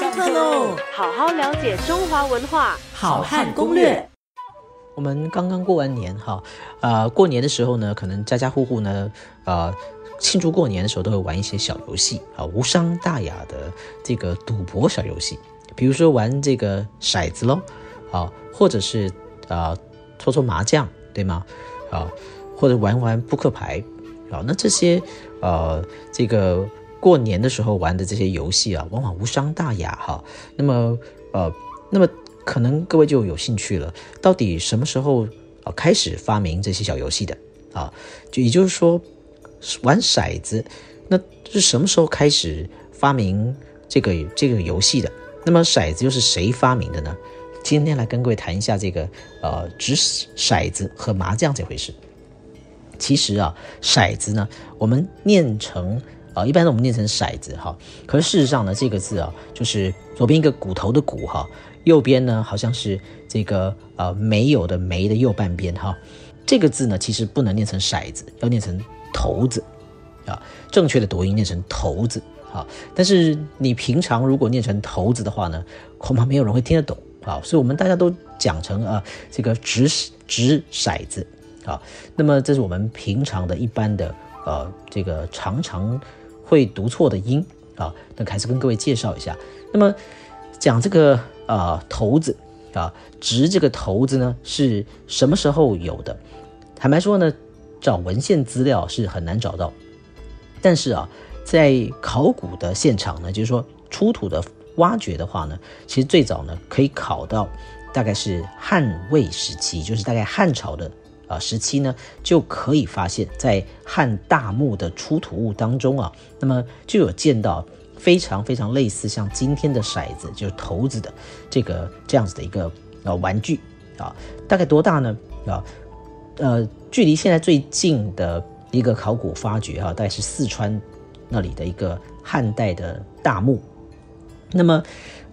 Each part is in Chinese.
上课喽！好好了解中华文化，好汉攻略。我们刚刚过完年哈，呃，过年的时候呢，可能家家户户呢，呃，庆祝过年的时候都会玩一些小游戏啊，无伤大雅的这个赌博小游戏，比如说玩这个骰子喽，啊，或者是啊搓搓麻将，对吗？啊，或者玩玩扑克牌，啊，那这些呃这个。过年的时候玩的这些游戏啊，往往无伤大雅哈。那么，呃，那么可能各位就有兴趣了，到底什么时候啊开始发明这些小游戏的啊？就也就是说，玩骰子，那是什么时候开始发明这个这个游戏的？那么骰子又是谁发明的呢？今天来跟各位谈一下这个呃掷骰子和麻将这回事。其实啊，骰子呢，我们念成。啊，一般我们念成骰子哈，可是事实上呢，这个字啊，就是左边一个骨头的骨哈，右边呢好像是这个呃没有的没的右半边哈，这个字呢其实不能念成骰子，要念成头子啊，正确的读音念成头子啊，但是你平常如果念成头子的话呢，恐怕没有人会听得懂啊，所以我们大家都讲成啊这个掷掷骰子啊，那么这是我们平常的一般的呃这个常常。会读错的音啊，那还是跟各位介绍一下。那么讲这个啊头子啊，直这个头子呢是什么时候有的？坦白说呢，找文献资料是很难找到。但是啊，在考古的现场呢，就是说出土的挖掘的话呢，其实最早呢可以考到大概是汉魏时期，就是大概汉朝的。啊，时期呢就可以发现，在汉大墓的出土物当中啊，那么就有见到非常非常类似像今天的骰子，就是骰子的这个这样子的一个呃玩具啊，大概多大呢？啊，呃，距离现在最近的一个考古发掘啊，大概是四川那里的一个汉代的大墓，那么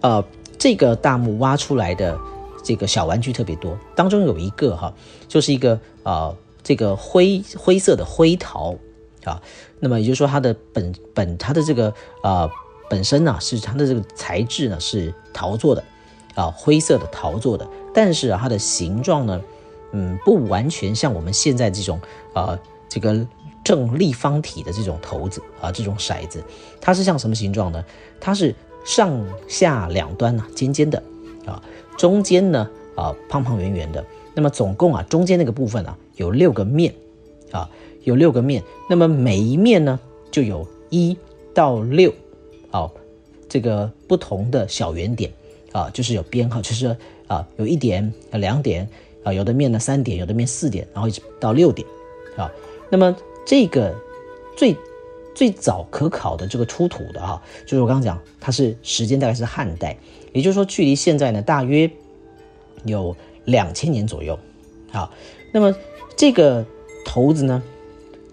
呃，这个大墓挖出来的。这个小玩具特别多，当中有一个哈，就是一个啊，这个灰灰色的灰陶啊，那么也就是说它的本本它的这个啊本身呢是它的这个材质呢是陶做的啊，灰色的陶做的，但是啊它的形状呢，嗯，不完全像我们现在这种啊这个正立方体的这种骰子啊这种骰子，它是像什么形状呢？它是上下两端呢尖尖的。啊。中间呢，啊，胖胖圆圆的。那么总共啊，中间那个部分啊，有六个面，啊，有六个面。那么每一面呢，就有一到六，啊，这个不同的小圆点，啊，就是有编号，就是啊，有一点、两点，啊，有的面呢三点，有的面四点，然后一直到六点，啊。那么这个最最早可考的这个出土的哈，就是我刚刚讲，它是时间大概是汉代。也就是说，距离现在呢，大约有两千年左右。好，那么这个骰子呢，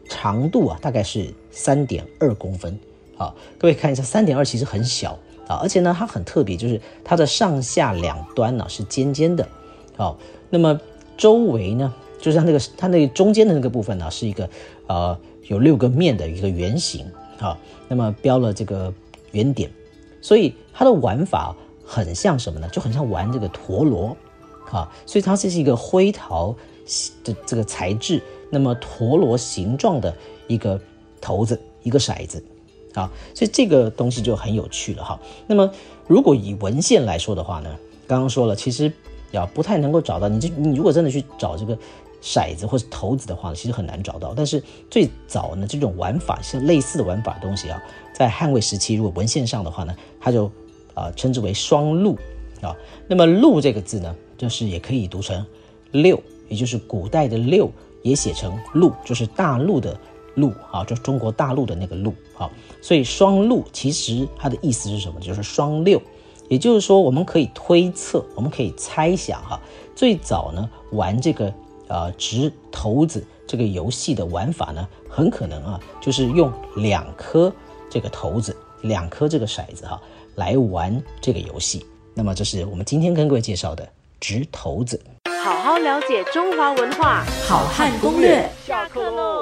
长度啊，大概是三点二公分。好，各位看一下，三点二其实很小啊，而且呢，它很特别，就是它的上下两端呢是尖尖的。好，那么周围呢，就是它那个它那个中间的那个部分呢，是一个呃有六个面的一个圆形。好，那么标了这个圆点，所以它的玩法。很像什么呢？就很像玩这个陀螺，啊，所以它这是一个灰陶的这个材质，那么陀螺形状的一个骰子，一个骰子，啊，所以这个东西就很有趣了哈。那么如果以文献来说的话呢，刚刚说了，其实要不太能够找到。你这你如果真的去找这个骰子或者骰子的话，其实很难找到。但是最早呢，这种玩法像类似的玩法的东西啊，在汉魏时期，如果文献上的话呢，它就。啊，称之为双鹿啊。那么“鹿”这个字呢，就是也可以读成“六”，也就是古代的“六”也写成“鹿”，就是大陆的“陆”啊，就是中国大陆的那个“陆”啊。所以“双鹿”其实它的意思是什么？就是“双六”。也就是说，我们可以推测，我们可以猜想哈，最早呢玩这个呃掷骰子这个游戏的玩法呢，很可能啊就是用两颗这个骰子，两颗这个骰子哈。来玩这个游戏，那么这是我们今天跟各位介绍的掷骰子。好好了解中华文化，好汉攻略。下课喽。